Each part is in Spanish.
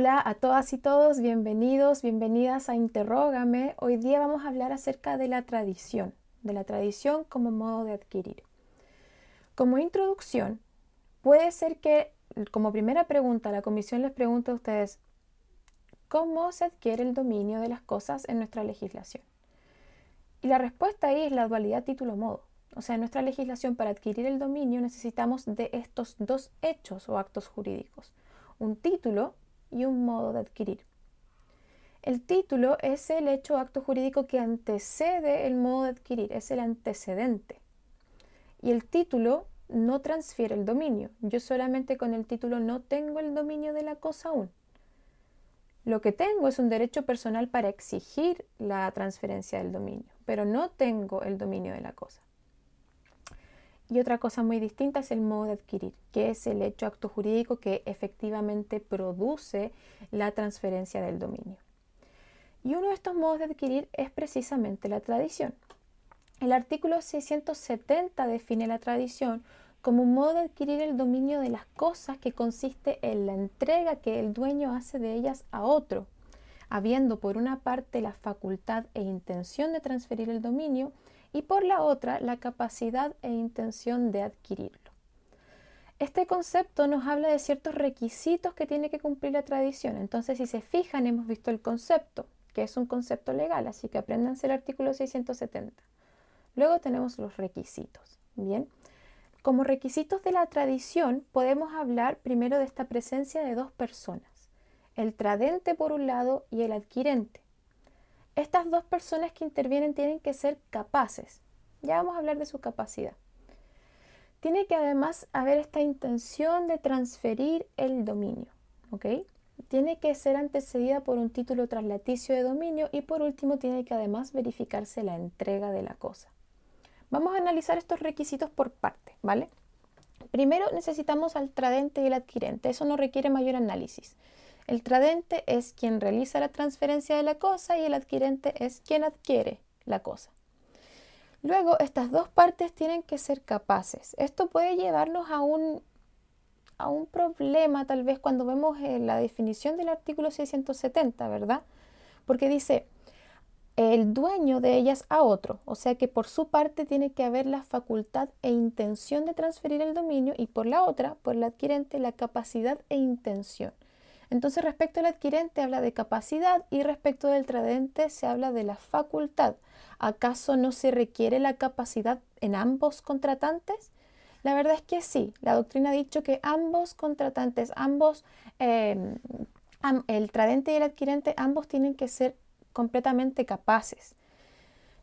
Hola a todas y todos, bienvenidos, bienvenidas a Interrógame. Hoy día vamos a hablar acerca de la tradición, de la tradición como modo de adquirir. Como introducción, puede ser que como primera pregunta la comisión les pregunte a ustedes, ¿cómo se adquiere el dominio de las cosas en nuestra legislación? Y la respuesta ahí es la dualidad título-modo. O sea, en nuestra legislación para adquirir el dominio necesitamos de estos dos hechos o actos jurídicos. Un título y un modo de adquirir. El título es el hecho o acto jurídico que antecede el modo de adquirir, es el antecedente. Y el título no transfiere el dominio. Yo solamente con el título no tengo el dominio de la cosa aún. Lo que tengo es un derecho personal para exigir la transferencia del dominio, pero no tengo el dominio de la cosa. Y otra cosa muy distinta es el modo de adquirir, que es el hecho acto jurídico que efectivamente produce la transferencia del dominio. Y uno de estos modos de adquirir es precisamente la tradición. El artículo 670 define la tradición como un modo de adquirir el dominio de las cosas que consiste en la entrega que el dueño hace de ellas a otro, habiendo por una parte la facultad e intención de transferir el dominio y por la otra la capacidad e intención de adquirirlo. Este concepto nos habla de ciertos requisitos que tiene que cumplir la tradición. Entonces, si se fijan, hemos visto el concepto, que es un concepto legal, así que apréndanse el artículo 670. Luego tenemos los requisitos. Bien, como requisitos de la tradición podemos hablar primero de esta presencia de dos personas, el tradente por un lado y el adquirente. Estas dos personas que intervienen tienen que ser capaces. Ya vamos a hablar de su capacidad. Tiene que además haber esta intención de transferir el dominio. Tiene que ser antecedida por un título traslaticio de dominio y por último tiene que además verificarse la entrega de la cosa. Vamos a analizar estos requisitos por parte, ¿vale? Primero necesitamos al tradente y el adquirente. Eso no requiere mayor análisis. El tradente es quien realiza la transferencia de la cosa y el adquirente es quien adquiere la cosa. Luego, estas dos partes tienen que ser capaces. Esto puede llevarnos a un, a un problema tal vez cuando vemos eh, la definición del artículo 670, ¿verdad? Porque dice, el dueño de ellas a otro, o sea que por su parte tiene que haber la facultad e intención de transferir el dominio y por la otra, por el adquirente, la capacidad e intención. Entonces respecto al adquirente habla de capacidad y respecto del tradente se habla de la facultad. ¿Acaso no se requiere la capacidad en ambos contratantes? La verdad es que sí, la doctrina ha dicho que ambos contratantes, ambos, em, el tradente y el adquirente, ambos tienen que ser completamente capaces.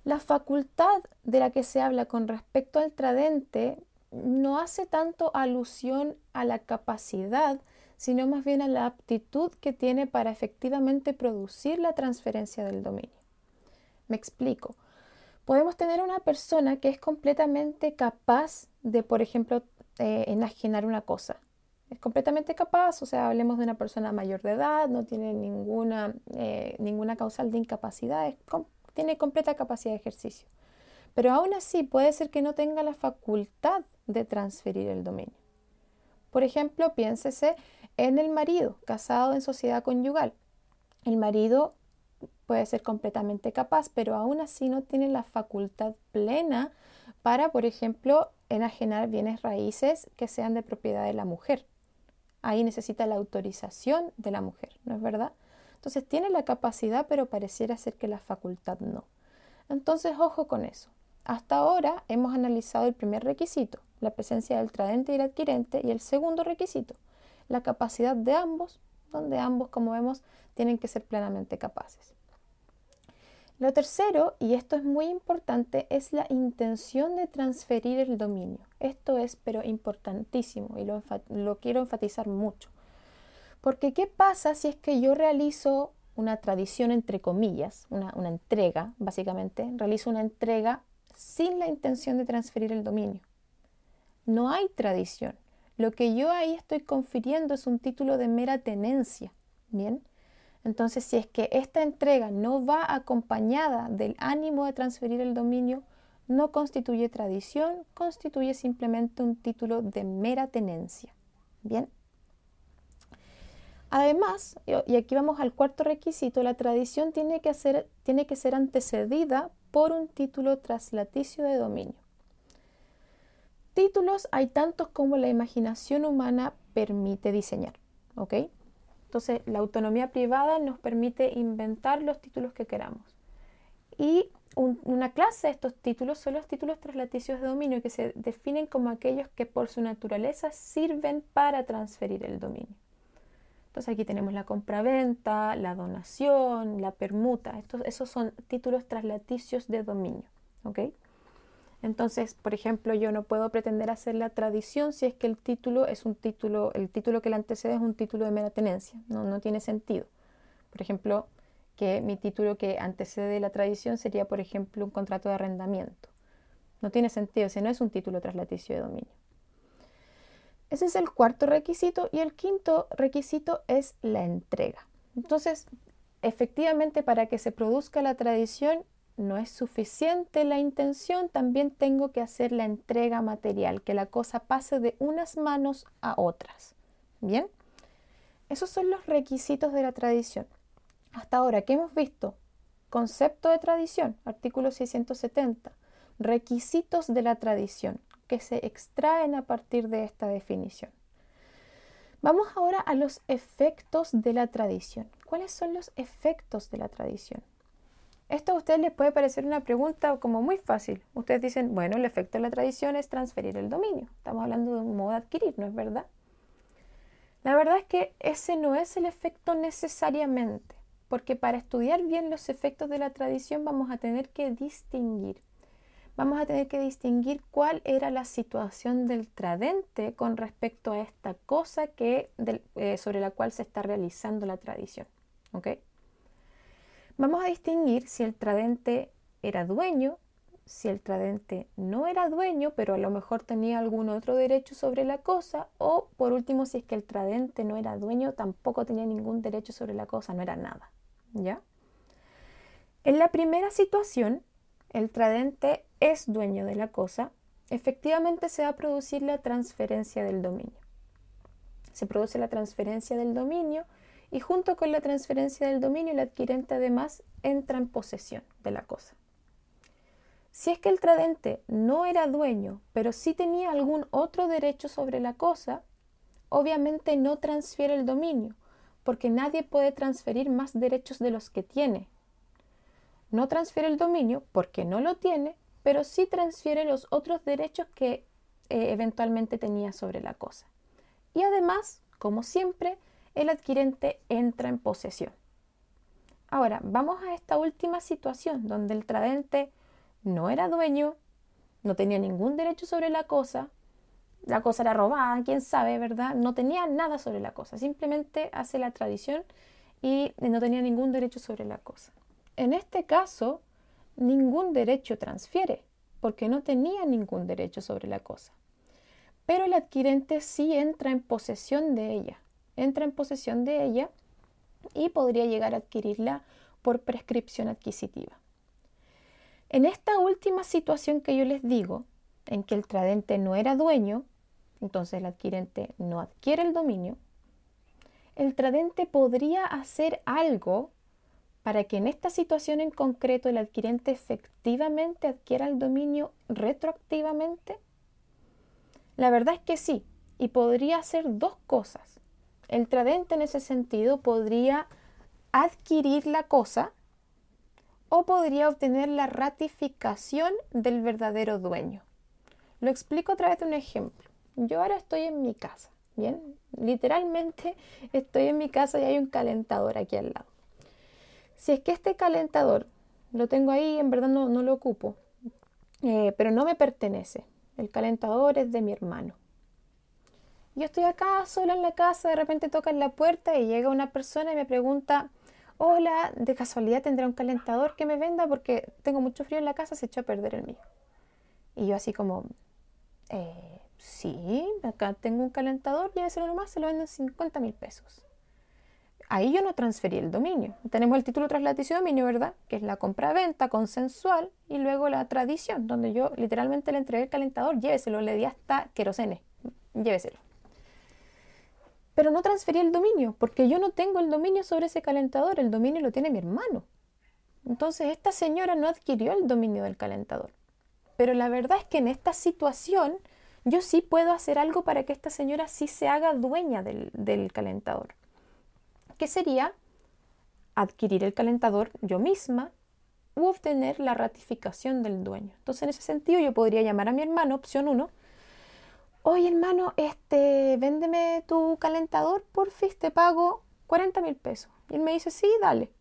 La facultad de la que se habla con respecto al tradente no hace tanto alusión a la capacidad, sino más bien a la aptitud que tiene para efectivamente producir la transferencia del dominio. Me explico. Podemos tener una persona que es completamente capaz de, por ejemplo, eh, enajenar una cosa. Es completamente capaz, o sea, hablemos de una persona mayor de edad, no tiene ninguna, eh, ninguna causal de incapacidad, tiene completa capacidad de ejercicio. Pero aún así puede ser que no tenga la facultad de transferir el dominio. Por ejemplo, piénsese en el marido, casado en sociedad conyugal. El marido puede ser completamente capaz, pero aún así no tiene la facultad plena para, por ejemplo, enajenar bienes raíces que sean de propiedad de la mujer. Ahí necesita la autorización de la mujer, ¿no es verdad? Entonces tiene la capacidad, pero pareciera ser que la facultad no. Entonces, ojo con eso. Hasta ahora hemos analizado el primer requisito, la presencia del tradente y el adquirente, y el segundo requisito, la capacidad de ambos, donde ambos, como vemos, tienen que ser plenamente capaces. Lo tercero, y esto es muy importante, es la intención de transferir el dominio. Esto es, pero importantísimo, y lo, quiero enfatizar mucho. Porque, ¿qué pasa si es que yo realizo una tradición, entre comillas, una, una entrega, básicamente, realizo una entrega sin la intención de transferir el dominio? No hay tradición. Lo que yo ahí estoy confiriendo es un título de mera tenencia. Bien. Entonces, si es que esta entrega no va acompañada del ánimo de transferir el dominio, no constituye tradición, constituye simplemente un título de mera tenencia. Bien. Además, y aquí vamos al cuarto requisito, la tradición tiene que, tiene que ser antecedida por un título traslaticio de dominio. Títulos hay tantos como la imaginación humana permite diseñar. ¿ok? Entonces, la autonomía privada nos permite inventar los títulos que queramos. Y una clase de estos títulos son los títulos translaticios de dominio, que se definen como aquellos que por su naturaleza sirven para transferir el dominio. Entonces aquí tenemos la compraventa, la donación, la permuta. Estos, esos son títulos translaticios de dominio. Entonces, por ejemplo, yo no puedo pretender hacer la tradición si es que el título es un título, el título que le antecede es un título de mera tenencia. No, no tiene sentido. Por ejemplo, que mi título que antecede la tradición sería, por ejemplo, un contrato de arrendamiento. No tiene sentido, si no es un título traslaticio de dominio. Ese es el cuarto requisito y el quinto requisito es la entrega. Entonces, efectivamente, para que se produzca la tradición no es suficiente la intención, también tengo que hacer la entrega material, que la cosa pase de unas manos a otras. Bien, esos son los requisitos de la tradición. Hasta ahora, ¿qué hemos visto? Concepto de tradición, artículo 670. Requisitos de la tradición que se extraen a partir de esta definición. Vamos ahora a los efectos de la tradición. ¿Cuáles son los efectos de la tradición? Esto a ustedes les puede parecer una pregunta como muy fácil. Ustedes dicen, bueno, el efecto de la tradición es transferir el dominio. Estamos hablando de un modo de adquirir, ¿no es verdad? La verdad es que ese no es el efecto necesariamente, porque para estudiar bien los efectos de la tradición vamos a tener que distinguir. Vamos a tener que distinguir cuál era la situación del tradente con respecto a esta cosa que, eh, sobre la cual se está realizando la tradición. ¿ok?, Vamos a distinguir si el tradente era dueño, si el tradente no era dueño, pero a lo mejor tenía algún otro derecho sobre la cosa, o por último, si es que el tradente no era dueño, tampoco tenía ningún derecho sobre la cosa, no era nada. ¿Ya? En la primera situación, el tradente es dueño de la cosa, efectivamente se va a producir la transferencia del dominio. Se produce la transferencia del dominio y junto con la transferencia del dominio el adquirente además entra en posesión de la cosa. Si es que el tradente no era dueño, pero sí tenía algún otro derecho sobre la cosa, obviamente no transfiere el dominio, porque nadie puede transferir más derechos de los que tiene. No transfiere el dominio porque no lo tiene, pero sí transfiere los otros derechos que eh, eventualmente tenía sobre la cosa. Y además, como siempre, el adquirente entra en posesión. Ahora, vamos a esta última situación donde el tradente no era dueño, no tenía ningún derecho sobre la cosa, la cosa era robada, quién sabe, ¿verdad? No tenía nada sobre la cosa, simplemente hace la tradición y no tenía ningún derecho sobre la cosa. En este caso, ningún derecho transfiere, porque no tenía ningún derecho sobre la cosa. Pero el adquirente sí entra en posesión de ella entra en posesión de ella y podría llegar a adquirirla por prescripción adquisitiva. En esta última situación que yo les digo, en que el tradente no era dueño, entonces el adquirente no adquiere el dominio, el tradente podría hacer algo para que en esta situación en concreto el adquirente efectivamente adquiera el dominio retroactivamente? La verdad es que sí, y podría hacer dos cosas. El tradente en ese sentido podría adquirir la cosa o podría obtener la ratificación del verdadero dueño. Lo explico a través de un ejemplo. Yo ahora estoy en mi casa, ¿bien? Literalmente estoy en mi casa y hay un calentador aquí al lado. Si es que este calentador lo tengo ahí, en verdad no, lo ocupo, eh, pero no me pertenece. El calentador es de mi hermano. Yo estoy acá sola en la casa, de repente tocan la puerta y llega una persona y me pregunta, hola, de casualidad tendrá un calentador que me venda porque tengo mucho frío en la casa, se echó a perder el mío. Y yo así como, eh, sí, acá tengo un calentador, lléveselo nomás, se lo venden 50 mil pesos. Ahí yo no transferí el dominio. Tenemos el título traslaticio dominio, ¿verdad? Que es la compra-venta consensual y luego la tradición, donde yo literalmente le entregué el calentador, lléveselo, le di hasta querosene, lléveselo. Pero no transferí el dominio, porque yo no tengo el dominio sobre ese calentador, el dominio lo tiene mi hermano. Entonces esta señora no adquirió el dominio del calentador. Pero la verdad es que en esta situación yo sí puedo hacer algo para que esta señora sí se haga dueña del, del calentador. ¿Qué sería? Adquirir el calentador yo misma u obtener la ratificación del dueño. Entonces en ese sentido yo podría llamar a mi hermano, opción 1, oye hermano, este, véndeme tu calentador, porfis, te pago 40 mil pesos. Y él me dice, sí, dale.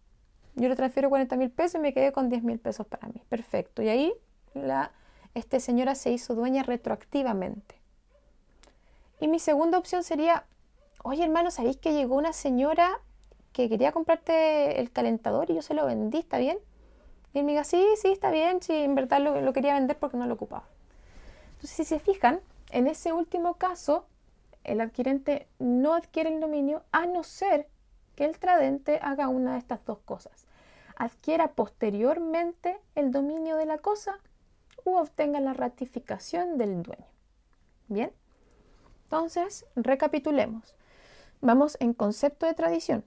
Yo le transfiero 40 mil pesos y me quedé con 10 mil pesos para mí. Perfecto. Y ahí la este, señora se hizo dueña retroactivamente. Y mi segunda opción sería, oye hermano, ¿sabéis que llegó una señora que quería comprarte el calentador y yo se lo vendí, ¿está bien? Y él me diga, sí, sí, está bien, sí, en verdad lo, lo quería vender porque no lo ocupaba. Entonces, si se fijan, en ese último caso, el adquirente no adquiere el dominio a no ser que el tradente haga una de estas dos cosas. Adquiera posteriormente el dominio de la cosa u obtenga la ratificación del dueño. Bien, entonces recapitulemos. Vamos en concepto de tradición,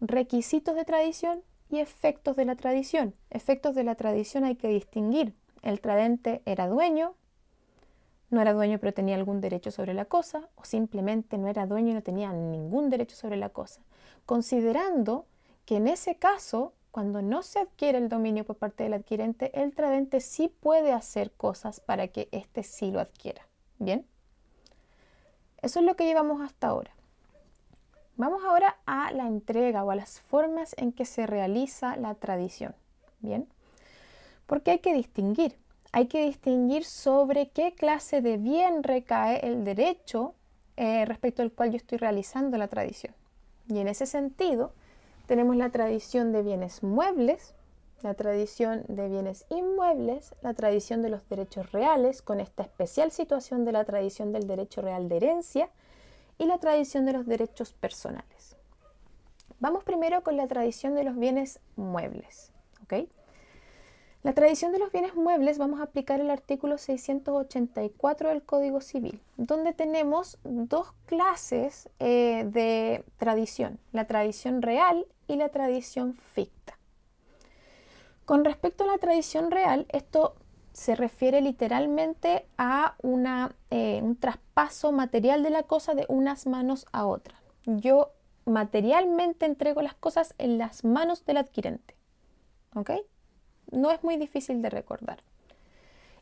requisitos de tradición y efectos de la tradición. Efectos de la tradición hay que distinguir. El tradente era dueño, no era dueño pero tenía algún derecho sobre la cosa, o simplemente no era dueño y no tenía ningún derecho sobre la cosa, considerando que en ese caso, cuando no se adquiere el dominio por parte del adquirente, el tradente sí puede hacer cosas para que éste sí lo adquiera. ¿Bien? Eso es lo que llevamos hasta ahora. Vamos ahora a la entrega o a las formas en que se realiza la tradición. ¿Bien? Porque hay que distinguir hay que distinguir sobre qué clase de bien recae el derecho eh, respecto al cual yo estoy realizando la tradición. Y en ese sentido, tenemos la tradición de bienes muebles, la tradición de bienes inmuebles, la tradición de los derechos reales, con esta especial situación de la tradición del derecho real de herencia y la tradición de los derechos personales. Vamos primero con la tradición de los bienes muebles. ¿okay? La tradición de los bienes muebles vamos a aplicar el artículo 684 del Código Civil, donde tenemos dos clases eh, de tradición, la tradición real y la tradición ficta. Con respecto a la tradición real, esto se refiere literalmente a una, eh, un traspaso material de la cosa de unas manos a otras. Yo materialmente entrego las cosas en las manos del adquirente. ¿Ok? No es muy difícil de recordar.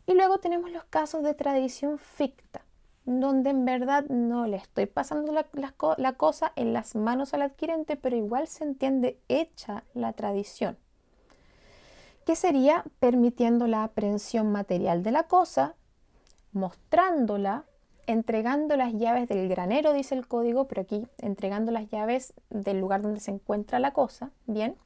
Y luego tenemos los casos de tradición ficta, donde en verdad no le estoy pasando la, cosa en las manos al adquirente, pero igual se entiende hecha la tradición, que sería permitiendo la aprehensión material de la cosa, mostrándola, entregando las llaves del granero, dice el código, pero aquí entregando las llaves del lugar donde se encuentra la cosa, bien,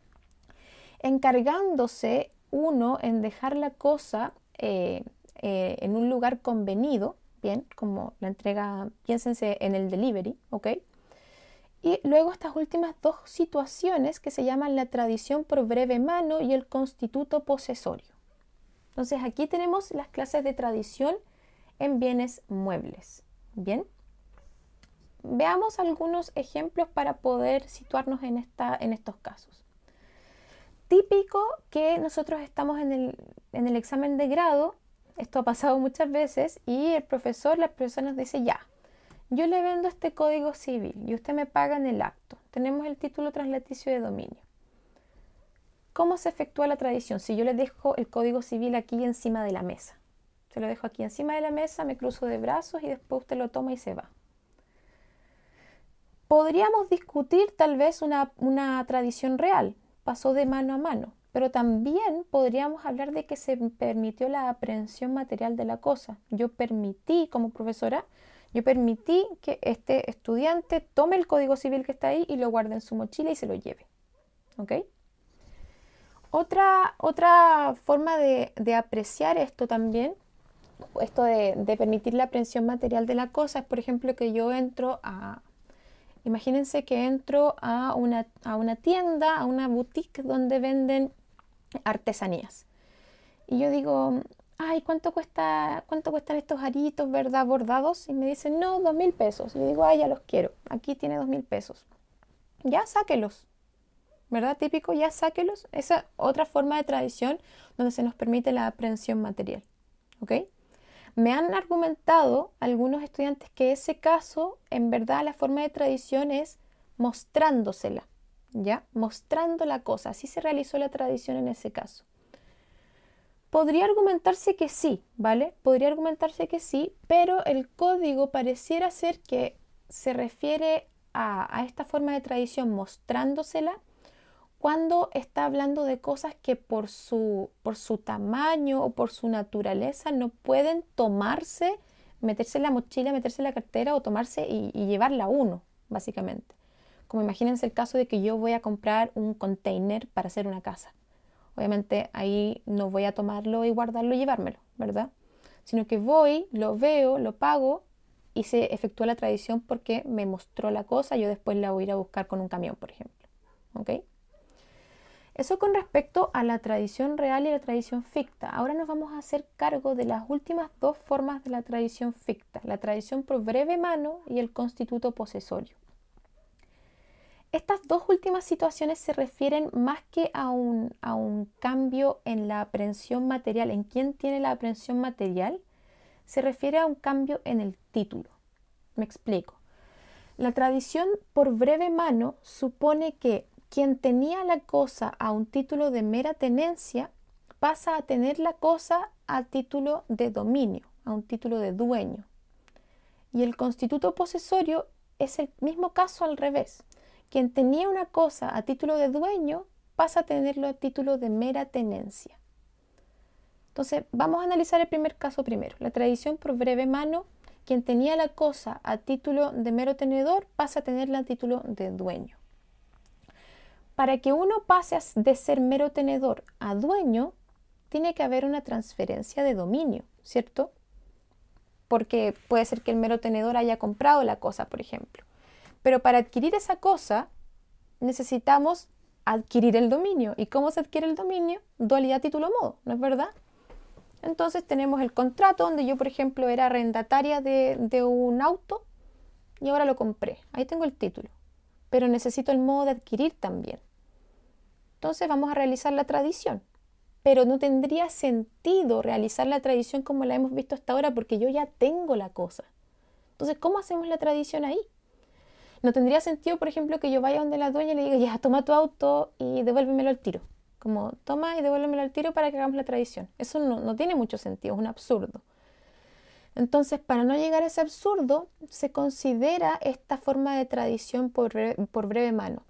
encargándose uno en dejar la cosa eh, eh, en un lugar convenido, bien, como la entrega, piénsense en el delivery, ¿ok? Y luego estas últimas dos situaciones que se llaman la tradición por breve mano y el constituto posesorio. Entonces aquí tenemos las clases de tradición en bienes muebles. Bien. Veamos algunos ejemplos para poder situarnos en, esta, en estos casos típico que nosotros estamos en el, examen de grado, esto ha pasado muchas veces, y el profesor, la profesora nos dice, ya, yo le vendo este código civil y usted me paga en el acto. Tenemos el título translaticio de dominio. ¿Cómo se efectúa la tradición? Si yo le dejo el código civil aquí encima de la mesa. Se lo dejo aquí encima de la mesa, me cruzo de brazos y después usted lo toma y se va. Podríamos discutir tal vez una, una tradición real, pasó de mano a mano, pero también podríamos hablar de que se permitió la aprehensión material de la cosa. Yo permití, como profesora, yo permití que este estudiante tome el código civil que está ahí y lo guarde en su mochila y se lo lleve. ¿Ok? Otra, otra forma de, apreciar esto también, esto de, de permitir la aprehensión material de la cosa, es por ejemplo que yo entro a, Imagínense que entro a una, a una tienda, a una boutique donde venden artesanías. Y yo digo, ay, ¿cuánto, cuesta, ¿cuánto cuestan estos aritos, verdad, bordados? Y me dicen, no, dos mil pesos. Y yo digo, ay, ya los quiero. Aquí tiene dos mil pesos. Ya, sáquelos. ¿Verdad? Típico, ya sáquelos. Esa otra forma de tradición donde se nos permite la aprehensión material. ¿Ok? Me han argumentado algunos estudiantes que ese caso, en verdad, la forma de tradición es mostrándosela, ¿ya? Mostrando la cosa. Así se realizó la tradición en ese caso. Podría argumentarse que sí, ¿vale? Podría argumentarse que sí, pero el código pareciera ser que se refiere a, a esta forma de tradición mostrándosela cuando está hablando de cosas que por su, por su tamaño o por su naturaleza no pueden tomarse, meterse en la mochila, meterse en la cartera o tomarse y, llevarla uno, básicamente. Como imagínense el caso de que yo voy a comprar un container para hacer una casa. Obviamente ahí no voy a tomarlo y guardarlo y llevármelo, ¿verdad? Sino que voy, lo veo, lo pago y se efectúa la tradición porque me mostró la cosa, yo después la voy a ir a buscar con un camión, por ejemplo. ¿Ok? Eso con respecto a la tradición real y la tradición ficta. Ahora nos vamos a hacer cargo de las últimas dos formas de la tradición ficta, la tradición por breve mano y el constituto posesorio. Estas dos últimas situaciones se refieren más que a un, a un cambio en la aprehensión material, en quién tiene la aprehensión material, se refiere a un cambio en el título. Me explico. La tradición por breve mano supone que quien tenía la cosa a un título de mera tenencia pasa a tener la cosa a título de dominio, a un título de dueño. Y el constituto posesorio es el mismo caso al revés. Quien tenía una cosa a título de dueño pasa a tenerlo a título de mera tenencia. Entonces, vamos a analizar el primer caso primero. La tradición por breve mano, quien tenía la cosa a título de mero tenedor pasa a tenerla a título de dueño. Para que uno pase de ser mero tenedor a dueño, tiene que haber una transferencia de dominio, ¿cierto? Porque puede ser que el mero tenedor haya comprado la cosa, por ejemplo. Pero para adquirir esa cosa, necesitamos adquirir el dominio. ¿Y cómo se adquiere el dominio? Dualidad título-modo, ¿no es verdad? Entonces tenemos el contrato donde yo, por ejemplo, era arrendataria de, de un auto y ahora lo compré. Ahí tengo el título. Pero necesito el modo de adquirir también. Entonces vamos a realizar la tradición. Pero no tendría sentido realizar la tradición como la hemos visto hasta ahora porque yo ya tengo la cosa. Entonces, ¿cómo hacemos la tradición ahí? No tendría sentido, por ejemplo, que yo vaya donde la dueña y le diga, ya, toma tu auto y devuélvemelo al tiro. Como, toma y devuélvemelo al tiro para que hagamos la tradición. Eso no, no tiene mucho sentido, es un absurdo. Entonces, para no llegar a ese absurdo, se considera esta forma de tradición por, por breve mano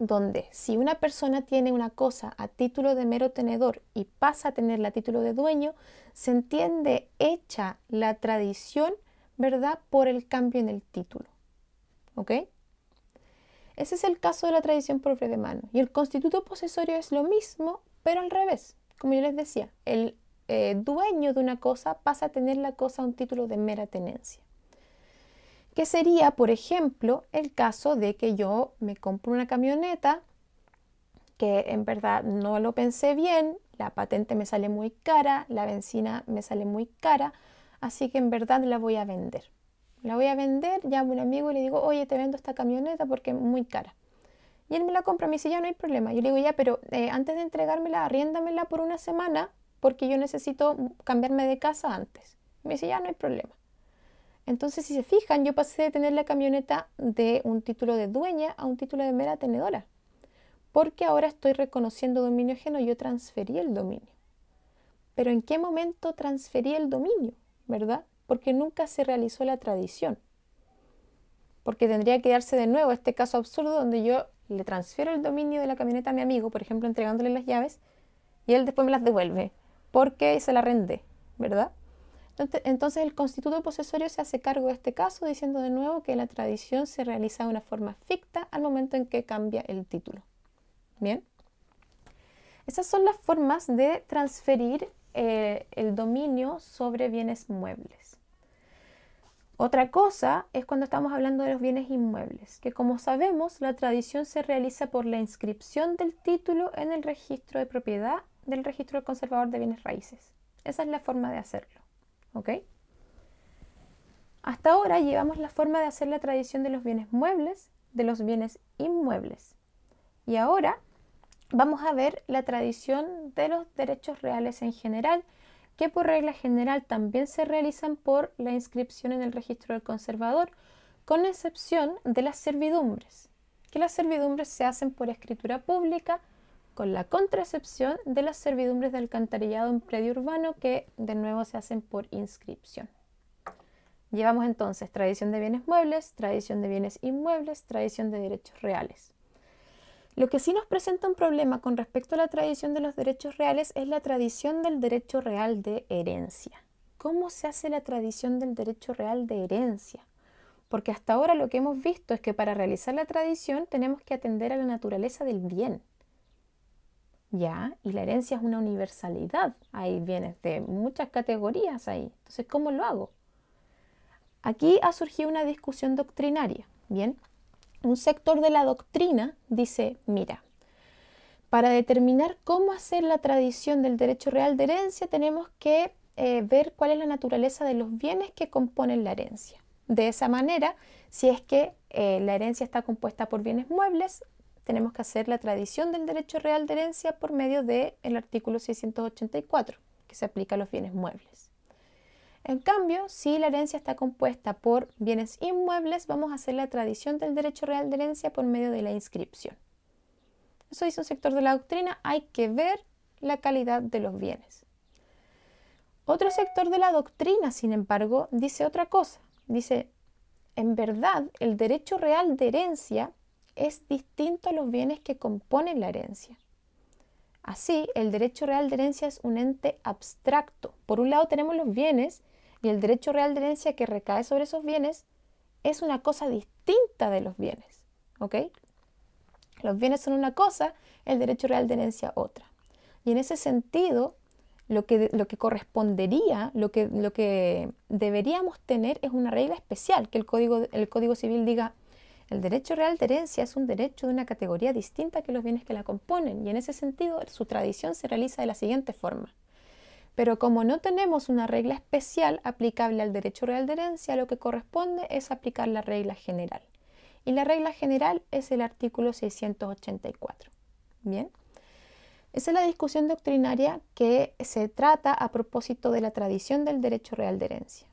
donde si una persona tiene una cosa a título de mero tenedor y pasa a tenerla a título de dueño, se entiende hecha la tradición, ¿verdad?, por el cambio en el título. ¿Ok? Ese es el caso de la tradición por breve mano. Y el constituto posesorio es lo mismo, pero al revés. Como yo les decía, el eh, dueño de una cosa pasa a tener la cosa a un título de mera tenencia que sería, por ejemplo, el caso de que yo me compro una camioneta que en verdad no lo pensé bien, la patente me sale muy cara, la benzina me sale muy cara, así que en verdad la voy a vender. La voy a vender, llamo a un amigo y le digo, oye, te vendo esta camioneta porque es muy cara. Y él me la compra, me dice, ya no hay problema. Yo le digo, ya, pero eh, antes de entregármela, arriéndamela por una semana porque yo necesito cambiarme de casa antes. Me dice, ya no hay problema. Entonces, si se fijan, yo pasé de tener la camioneta de un título de dueña a un título de mera tenedora, porque ahora estoy reconociendo dominio ajeno, yo transferí el dominio. Pero ¿en qué momento transferí el dominio? ¿Verdad? Porque nunca se realizó la tradición. Porque tendría que darse de nuevo este caso absurdo donde yo le transfiero el dominio de la camioneta a mi amigo, por ejemplo, entregándole las llaves, y él después me las devuelve, porque se la rende, ¿verdad? Entonces el constituto posesorio se hace cargo de este caso diciendo de nuevo que la tradición se realiza de una forma ficta al momento en que cambia el título. Bien. Esas son las formas de transferir eh, el dominio sobre bienes muebles. Otra cosa es cuando estamos hablando de los bienes inmuebles, que como sabemos la tradición se realiza por la inscripción del título en el registro de propiedad del registro conservador de bienes raíces. Esa es la forma de hacerlo. ¿Ok? Hasta ahora llevamos la forma de hacer la tradición de los bienes muebles, de los bienes inmuebles. Y ahora vamos a ver la tradición de los derechos reales en general, que por regla general también se realizan por la inscripción en el registro del conservador, con excepción de las servidumbres, que las servidumbres se hacen por escritura pública, con la contraexcepción de las servidumbres de alcantarillado en predio urbano, que de nuevo se hacen por inscripción. Llevamos entonces tradición de bienes muebles, tradición de bienes inmuebles, tradición de derechos reales. Lo que sí nos presenta un problema con respecto a la tradición de los derechos reales es la tradición del derecho real de herencia. ¿Cómo se hace la tradición del derecho real de herencia? Porque hasta ahora lo que hemos visto es que para realizar la tradición tenemos que atender a la naturaleza del bien. Ya, y la herencia es una universalidad. Hay bienes de muchas categorías ahí. Entonces, ¿cómo lo hago? Aquí ha surgido una discusión doctrinaria. Bien, un sector de la doctrina dice, mira, para determinar cómo hacer la tradición del derecho real de herencia tenemos que eh, ver cuál es la naturaleza de los bienes que componen la herencia. De esa manera, si es que eh, la herencia está compuesta por bienes muebles, tenemos que hacer la tradición del derecho real de herencia por medio del artículo 684, que se aplica a los bienes muebles. En cambio, si la herencia está compuesta por bienes inmuebles, vamos a hacer la tradición del derecho real de herencia por medio de la inscripción. Eso dice un sector de la doctrina, hay que ver la calidad de los bienes. Otro sector de la doctrina, sin embargo, dice otra cosa. Dice, en verdad, el derecho real de herencia es distinto a los bienes que componen la herencia. Así, el derecho real de herencia es un ente abstracto. Por un lado tenemos los bienes y el derecho real de herencia que recae sobre esos bienes es una cosa distinta de los bienes. ¿Ok? Los bienes son una cosa, el derecho real de herencia otra. Y en ese sentido, lo que, lo que correspondería, lo que, lo que deberíamos tener es una regla especial, que el código, el código Civil diga, el derecho real de herencia es un derecho de una categoría distinta que los bienes que la componen, y en ese sentido su tradición se realiza de la siguiente forma. Pero como no tenemos una regla especial aplicable al derecho real de herencia, lo que corresponde es aplicar la regla general. Y la regla general es el artículo 684. Bien. Esa es la discusión doctrinaria que se trata a propósito de la tradición del derecho real de herencia.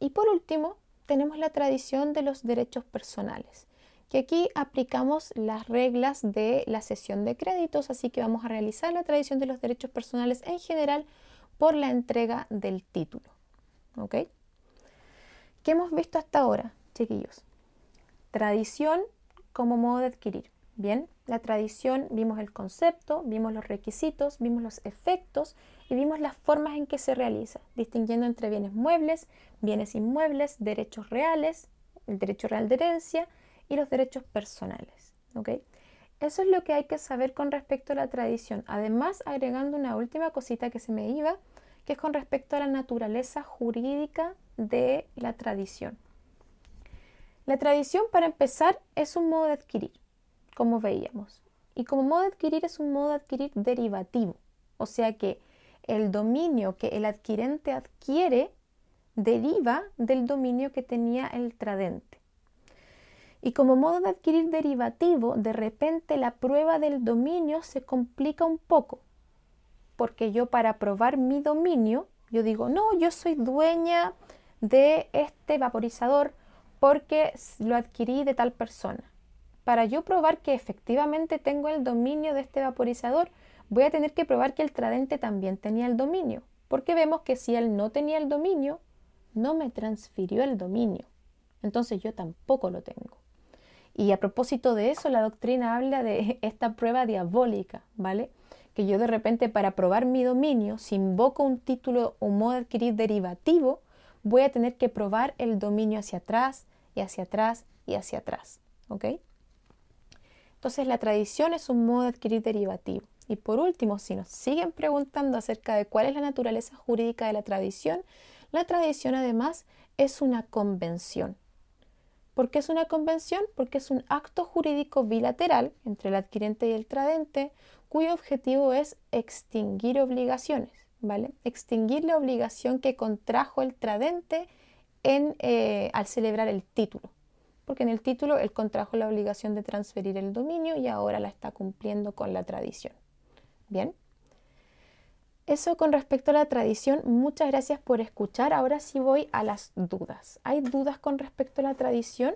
Y por último, tenemos la tradición de los derechos personales que aquí aplicamos las reglas de la sesión de créditos, así que vamos a realizar la tradición de los derechos personales en general por la entrega del título. ¿Ok? ¿Qué hemos visto hasta ahora, chiquillos? Tradición como modo de adquirir. Bien, la tradición vimos el concepto, vimos los requisitos, vimos los efectos y vimos las formas en que se realiza, distinguiendo entre bienes muebles, bienes inmuebles, derechos reales, el derecho real de herencia, y los derechos personales. Eso es lo que hay que saber con respecto a la tradición. Además, agregando una última cosita que se me iba, que es con respecto a la naturaleza jurídica de la tradición. La tradición, para empezar, es un modo de adquirir, como veíamos. Y como modo de adquirir es un modo de adquirir derivativo. O sea que el dominio que el adquirente adquiere deriva del dominio que tenía el tradente. Y como modo de adquirir derivativo, de repente la prueba del dominio se complica un poco, porque yo para probar mi dominio, yo digo, no, yo soy dueña de este vaporizador porque lo adquirí de tal persona. Para yo probar que efectivamente tengo el dominio de este vaporizador, voy a tener que probar que el tradente también tenía el dominio, porque vemos que si él no tenía el dominio, no me transfirió el dominio. Entonces yo tampoco lo tengo. Y a propósito de eso, la doctrina habla de esta prueba diabólica, ¿vale? Que yo de repente para probar mi dominio, si invoco un título o modo de adquirir derivativo, voy a tener que probar el dominio hacia atrás y hacia atrás y hacia atrás, ¿ok? Entonces la tradición es un modo de adquirir derivativo. Y por último, si nos siguen preguntando acerca de cuál es la naturaleza jurídica de la tradición, la tradición además es una convención. ¿Por qué es una convención? Porque es un acto jurídico bilateral entre el adquirente y el tradente cuyo objetivo es extinguir obligaciones. ¿vale? Extinguir la obligación que contrajo el tradente en, eh, al celebrar el título, porque en el título él contrajo la obligación de transferir el dominio y ahora la está cumpliendo con la tradición. Bien. Eso con respecto a la tradición, muchas gracias por escuchar. Ahora sí voy a las dudas. ¿Hay dudas con respecto a la tradición?